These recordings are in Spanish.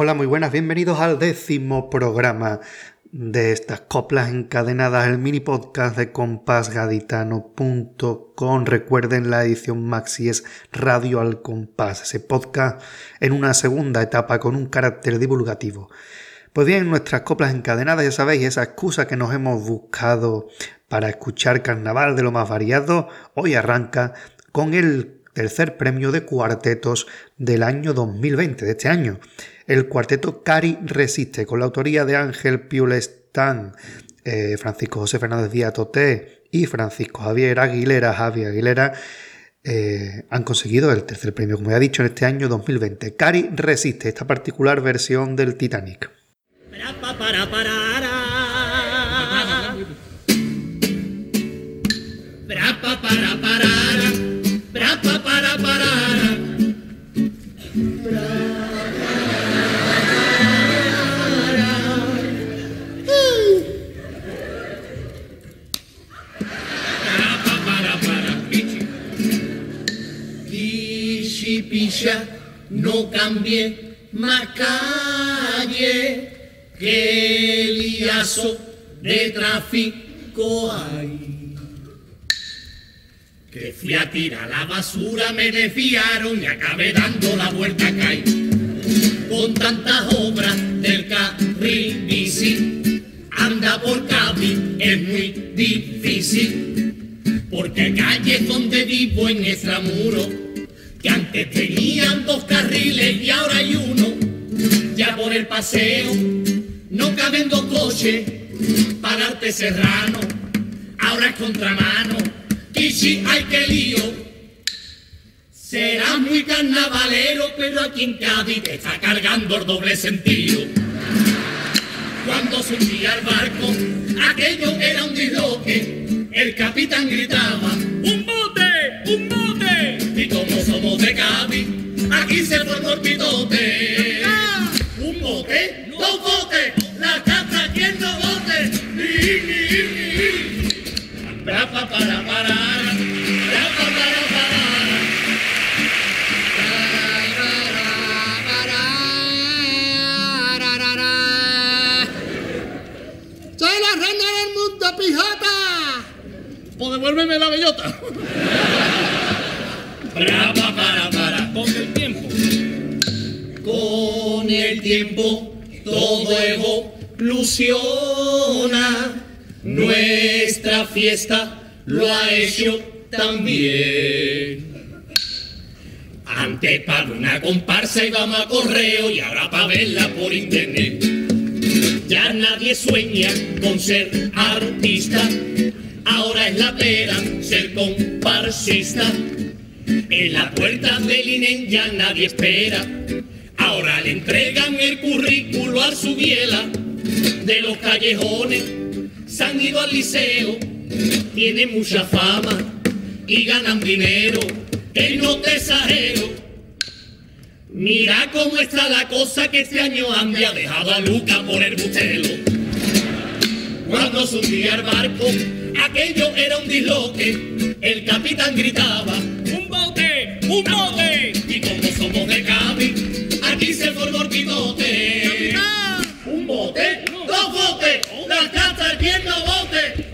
Hola, muy buenas, bienvenidos al décimo programa de estas coplas encadenadas, el mini podcast de compasgaditano.com. Recuerden, la edición maxi es Radio al Compás, ese podcast en una segunda etapa con un carácter divulgativo. Pues bien, nuestras coplas encadenadas, ya sabéis, esa excusa que nos hemos buscado para escuchar carnaval de lo más variado, hoy arranca con el tercer premio de cuartetos del año 2020, de este año el cuarteto Cari Resiste, con la autoría de Ángel Piulestán, eh, Francisco José Fernández Díaz Toté y Francisco Javier Aguilera, Javier Aguilera, eh, han conseguido el tercer premio, como ya he dicho, en este año 2020. Cari Resiste, esta particular versión del Titanic. No cambie más calle, que liazo de tráfico hay. Que fui a tirar la basura, me desviaron y acabé dando la vuelta acá. Con tantas obras del carril anda por Cádiz es muy difícil. Porque calles donde vivo en extramuro que antes tenían dos carriles y ahora hay uno, ya por el paseo no caben dos coches, pararte serrano, ahora es contramano, si hay que lío. Será muy carnavalero, pero aquí en Cádiz te está cargando el doble sentido. Cuando subía al barco, aquello era un disloque, el capitán gritaba, ¡Un somos de Cádiz, aquí se formó el pitote. Un bote, dos botes, la casa quien no bote. Para, para, para, para. ¡Soy la reina del mundo, pijota! Pues devuélveme la bellota. Para, para, para, con el tiempo. Con el tiempo todo evoluciona. Nuestra fiesta lo ha hecho también. Antes para una comparsa íbamos a correo y ahora para verla por internet. Ya nadie sueña con ser artista, ahora es la pera ser comparsista. En la puerta del INEN ya nadie espera. Ahora le entregan el currículo a su biela de los callejones. Se han ido al liceo, tienen mucha fama y ganan dinero. Que no te exagero. Mira cómo está la cosa que este año Andy ha dejado a Luca por el bustelo. Cuando subía el barco, aquello era un disloque. El capitán gritaba, un bote. Y como somos de Cádiz, aquí se formó el pivote. Un bote, dos botes, la casa viendo bote.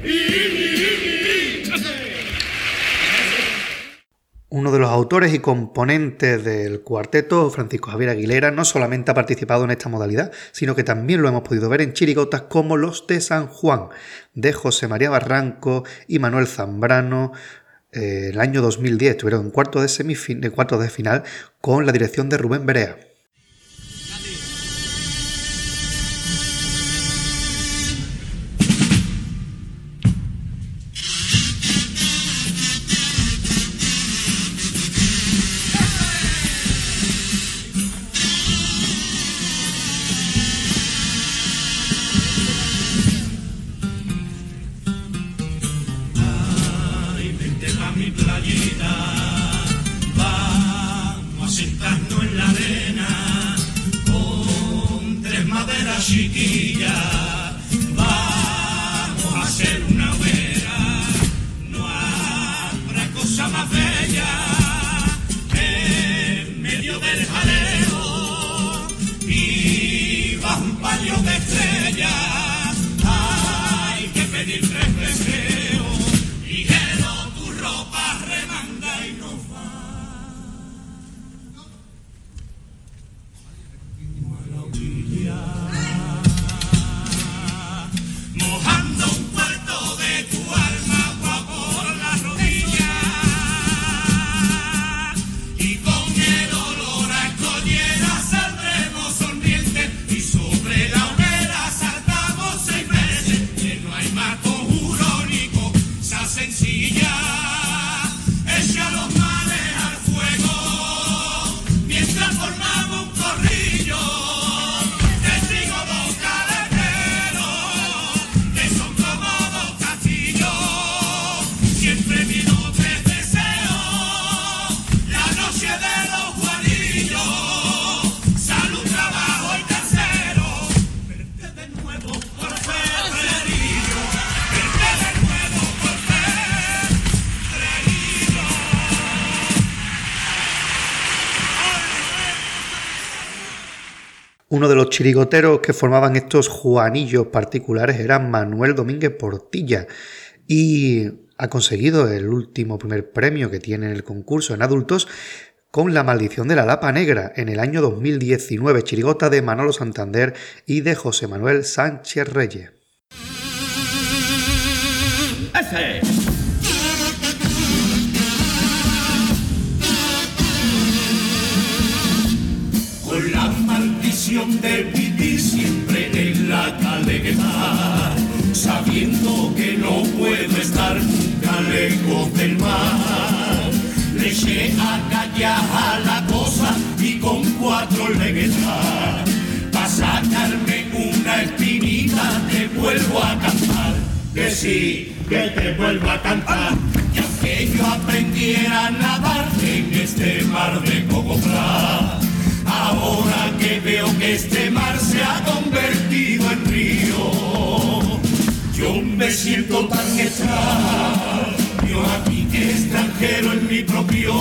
Uno de los autores y componentes del cuarteto, Francisco Javier Aguilera, no solamente ha participado en esta modalidad, sino que también lo hemos podido ver en chirigotas como los de San Juan, de José María Barranco y Manuel Zambrano, eh, el año 2010 estuvieron en cuarto de, semifin cuarto de final con la dirección de Rubén Berea. Uno de los chirigoteros que formaban estos juanillos particulares era Manuel Domínguez Portilla y ha conseguido el último primer premio que tiene en el concurso en adultos con La maldición de la lapa negra en el año 2019, chirigota de Manolo Santander y de José Manuel Sánchez Reyes. Con sabiendo que no puedo estar nunca lejos del mar. Le eché a callar la cosa y con cuatro leguetas para sacarme una espinita te vuelvo a cantar. Que sí, que te vuelvo a cantar. Y aunque yo aprendiera a nadar en este mar de cocofra ahora que veo que este mar se ha convertido siento tan extraño. Aquí extranjero en mi propio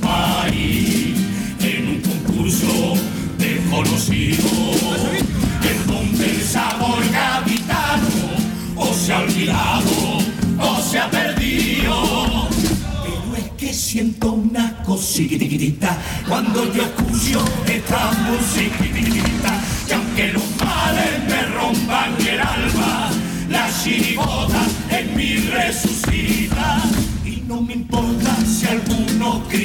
país, en un concurso desconocido, en donde el sabor gaditano o se ha olvidado o se ha perdido. Pero es que siento una cosita cuando yo escucho esta musiquita, Okay.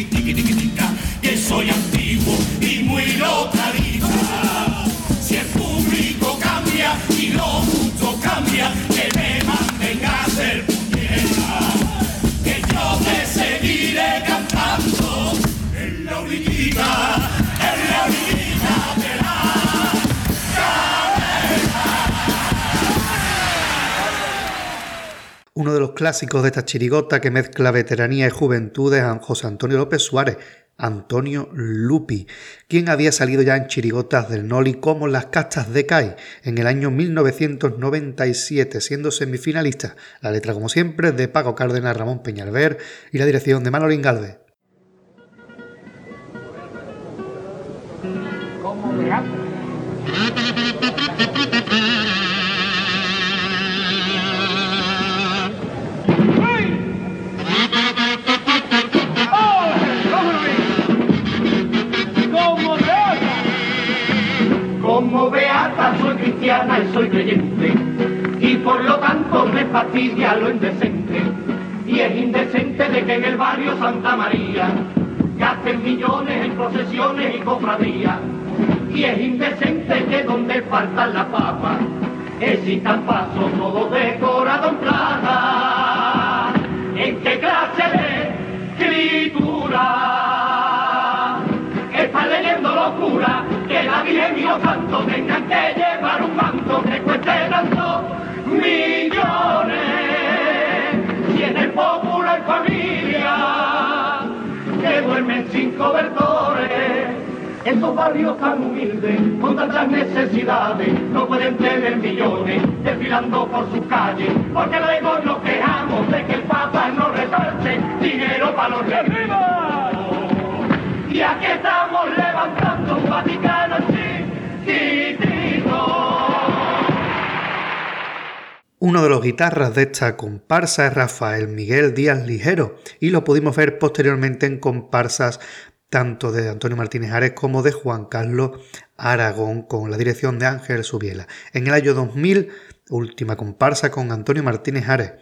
Uno de los clásicos de esta chirigota que mezcla veteranía y juventud es José Antonio López Suárez, Antonio Lupi, quien había salido ya en chirigotas del Noli como Las Castas de Cai en el año 1997, siendo semifinalista. La letra, como siempre, de Paco Cárdenas, Ramón Peñalver y la dirección de Manolín Galvez. Y soy creyente, y por lo tanto me fastidia lo indecente. Y es indecente de que en el barrio Santa María gasten millones en procesiones y cofradías. Y es indecente que donde faltan las papas existan pasos todos decorados en plata. ¿En qué clase de escritura está leyendo locura? que la Virgen y los santos tengan que llevar un manto que cueste tanto millones. Y en el popular familia que duermen sin cobertores. Esos barrios tan humildes, con tantas necesidades, no pueden tener millones desfilando por sus calles, porque luego nos quejamos de que el Papa no reparte dinero para los ricos. Y aquí estamos levantando un Vaticano chiquitito. Uno de los guitarras de esta comparsa es Rafael Miguel Díaz Ligero y lo pudimos ver posteriormente en comparsas tanto de Antonio Martínez Ares como de Juan Carlos Aragón con la dirección de Ángel Subiela. En el año 2000, última comparsa con Antonio Martínez Ares,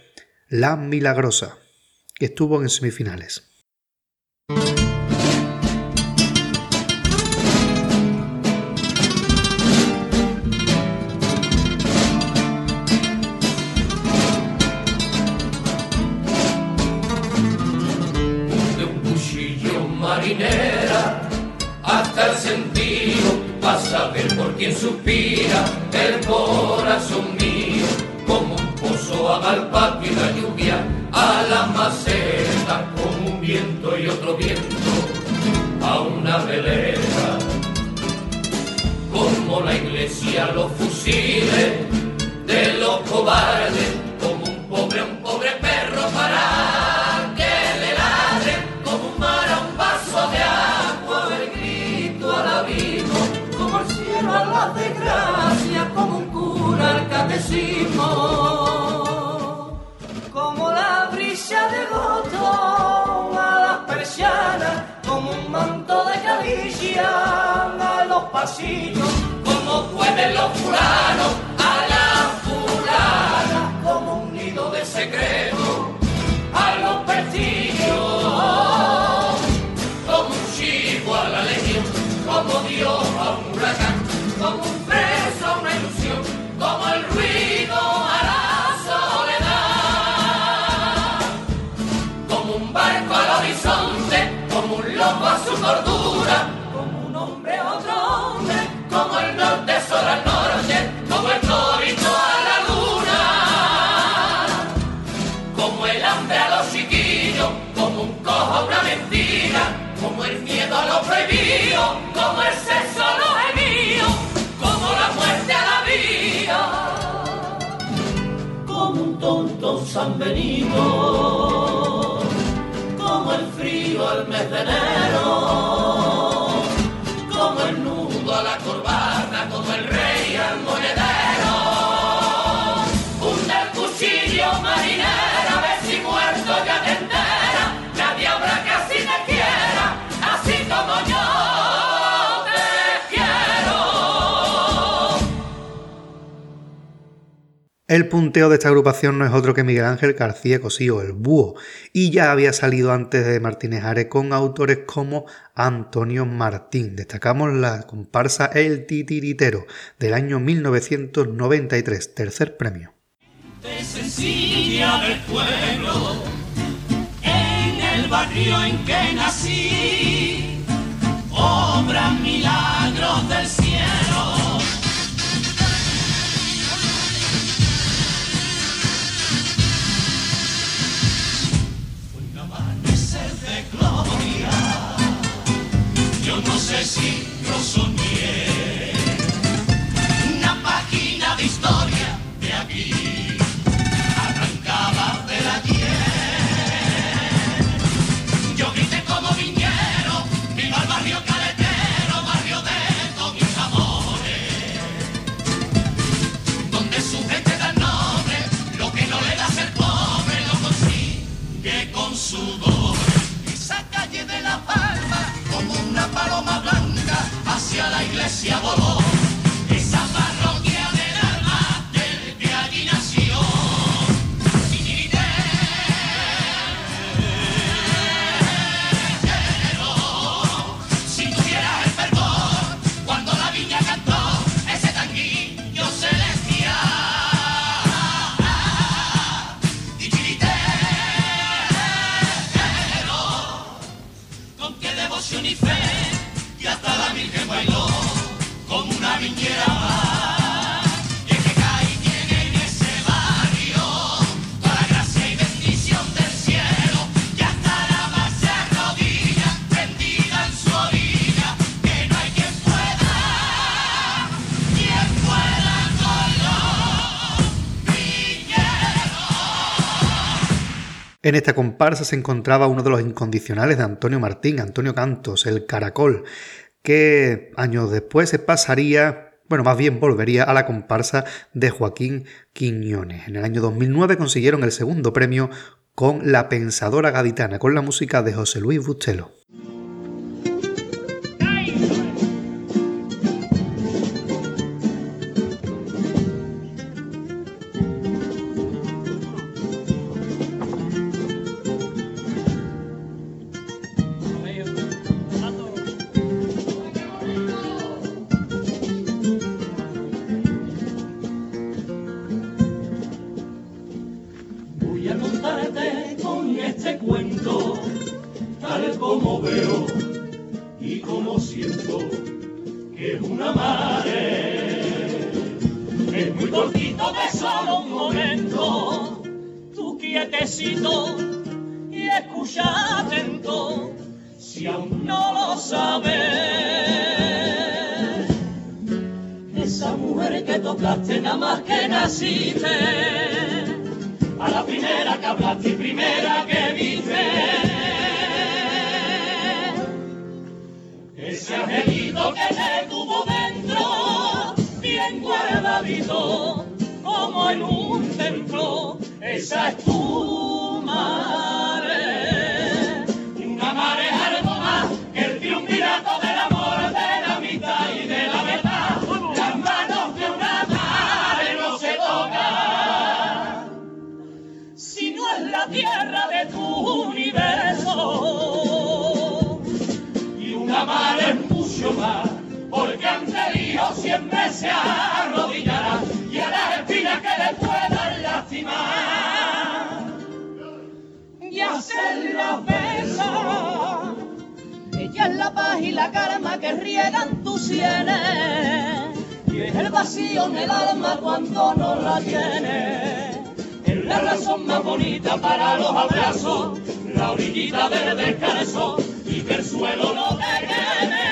La Milagrosa, que estuvo en semifinales. segredo. San Benito, El punteo de esta agrupación no es otro que Miguel Ángel García Cosío, el búho, y ya había salido antes de Martínez Are con autores como Antonio Martín. Destacamos la comparsa El Titiritero del año 1993, tercer premio. barrio en que nací, milagros del. Lo soñé, una página de historia En esta comparsa se encontraba uno de los incondicionales de Antonio Martín, Antonio Cantos, el Caracol, que años después se pasaría, bueno, más bien volvería a la comparsa de Joaquín Quiñones. En el año 2009 consiguieron el segundo premio con La Pensadora Gaditana, con la música de José Luis Bustelo. Como veo y como siento, que es una madre. Es muy cortito de solo un momento, tú quietecito y escucha atento, si aún no lo sabes. Esa mujer que tocaste nada más que naciste a la primera que hablaste y primera que viste. Ese angelito que te tuvo dentro, bien guardadito, como en un templo, esa es tu se arrodillará y a las espinas que le puedan lastimar y hacer la pesa. Ella es la paz y la calma que riegan tus sienes y es el vacío en el alma cuando no la tienes. Es la razón más bonita para los abrazos, la orillita del descanso y que el suelo no te queme.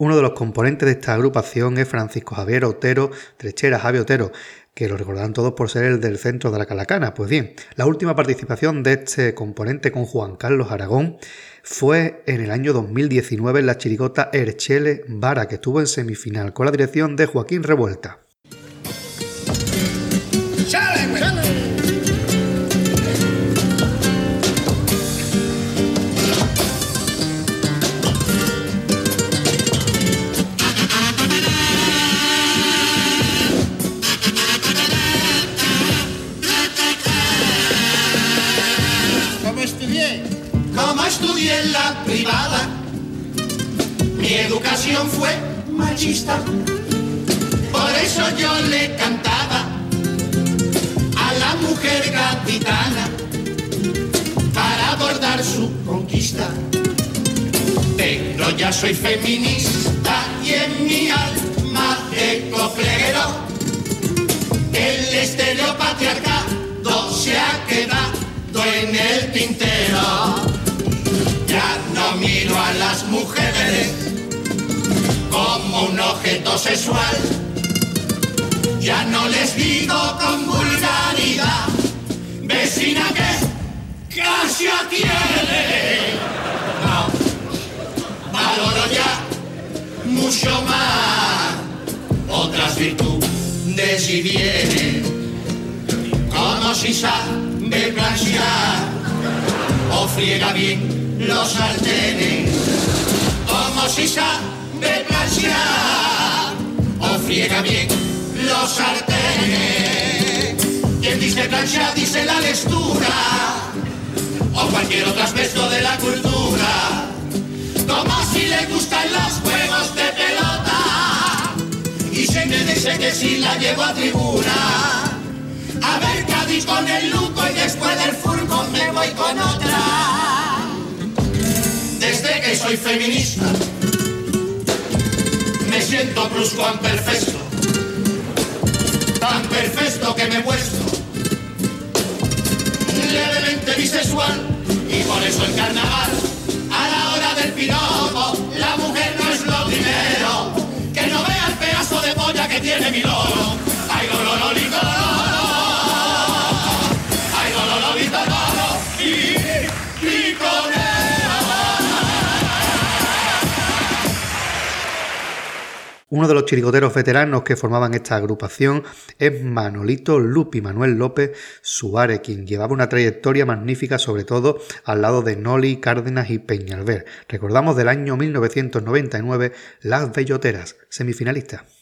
Uno de los componentes de esta agrupación es Francisco Javier Otero, Trechera Javier Otero, que lo recordarán todos por ser el del centro de la Calacana. Pues bien, la última participación de este componente con Juan Carlos Aragón fue en el año 2019 en la chirigota Erchele Vara, que estuvo en semifinal con la dirección de Joaquín Revuelta. Mi educación fue machista. Por eso yo le cantaba a la mujer capitana para abordar su conquista. Pero ya soy feminista y en mi alma de cofleguero el estereopatriarcado se ha quedado en el tintero. Ya no miro a las mujeres un objeto sexual. Ya no les digo con vulgaridad, vecina que casi tiene. No, valoro ya mucho más otras virtudes y bienes como si sabe planchar o friega bien los sartenes, como si sabe planchar o friega bien los sartenes. Quien dice planchar dice la lectura o cualquier otro aspecto de la cultura, como si le gustan los juegos de pelota y se me dice que si la llevo a tribuna. A ver Cádiz con el luco y después del furgón me voy con otra. Desde que soy feminista, siento brusco perfecto. Tan perfecto que me he puesto levemente bisexual y por eso el carnaval a la hora del piropo la mujer no es lo primero que no vea el pedazo de polla que tiene mi loro Uno de los chirigoteros veteranos que formaban esta agrupación es Manolito Lupi Manuel López Suárez, quien llevaba una trayectoria magnífica, sobre todo al lado de Noli, Cárdenas y Peñalver. Recordamos del año 1999 Las Belloteras, semifinalistas.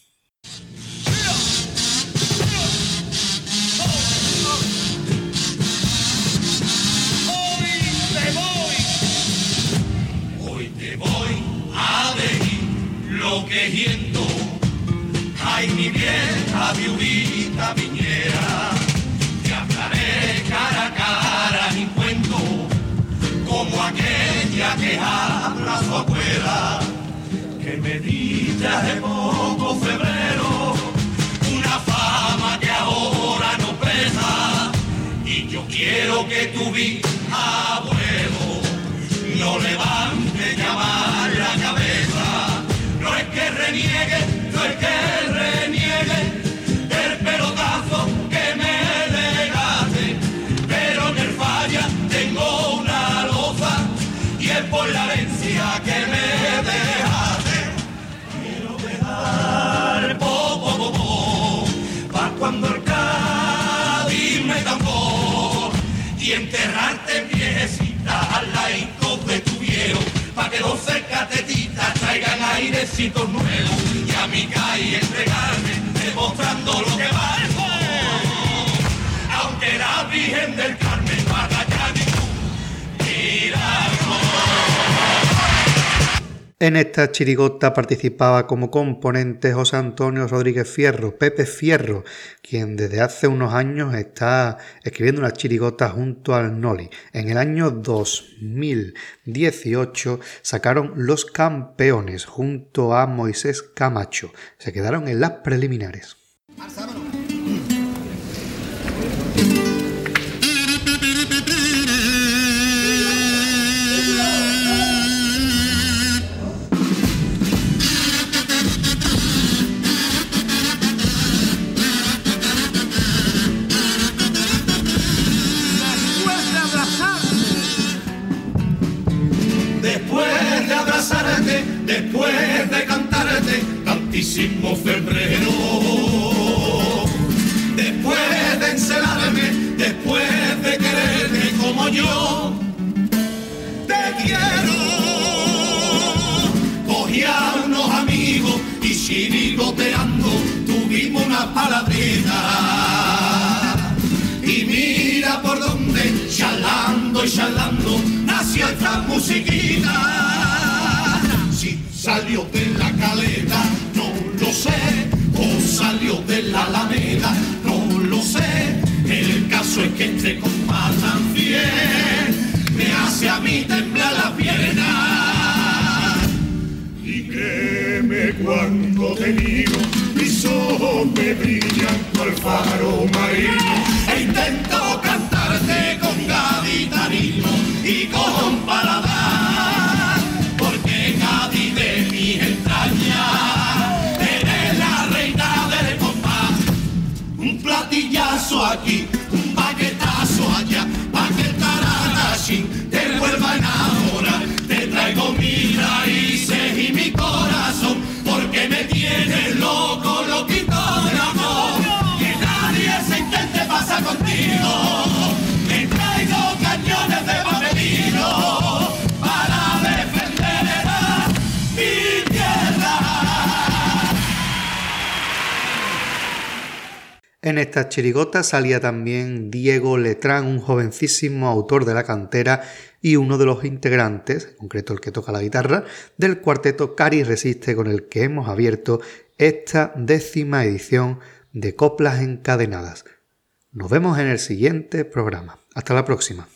Viudita viñera, te hablaré cara a cara y cuento como aquella que habla su abuela, que me dice hace poco febrero una fama que ahora no pesa. Y yo quiero que tu abuelo no levante viejecita al laico de tu viejo, pa' que los cercatetitas traigan airecitos nuevos y a mi calle entregarme, demostrando lo que valgo. Aunque la virgen del En esta chirigota participaba como componente José Antonio Rodríguez Fierro, Pepe Fierro, quien desde hace unos años está escribiendo una chirigota junto al Noli. En el año 2018 sacaron Los Campeones junto a Moisés Camacho. Se quedaron en las preliminares. Salió de la caleta, no lo sé, o salió de la alameda, no lo sé. El caso es que este compás también me hace a mí temblar la pierna. Y me cuando te digo, mis ojos me brillan cual faro marino, e intento cantarte con gavitarino y con paladar En esta chirigota salía también Diego Letrán, un jovencísimo autor de la cantera y uno de los integrantes, en concreto el que toca la guitarra, del cuarteto Cari Resiste con el que hemos abierto esta décima edición de Coplas Encadenadas. Nos vemos en el siguiente programa. Hasta la próxima.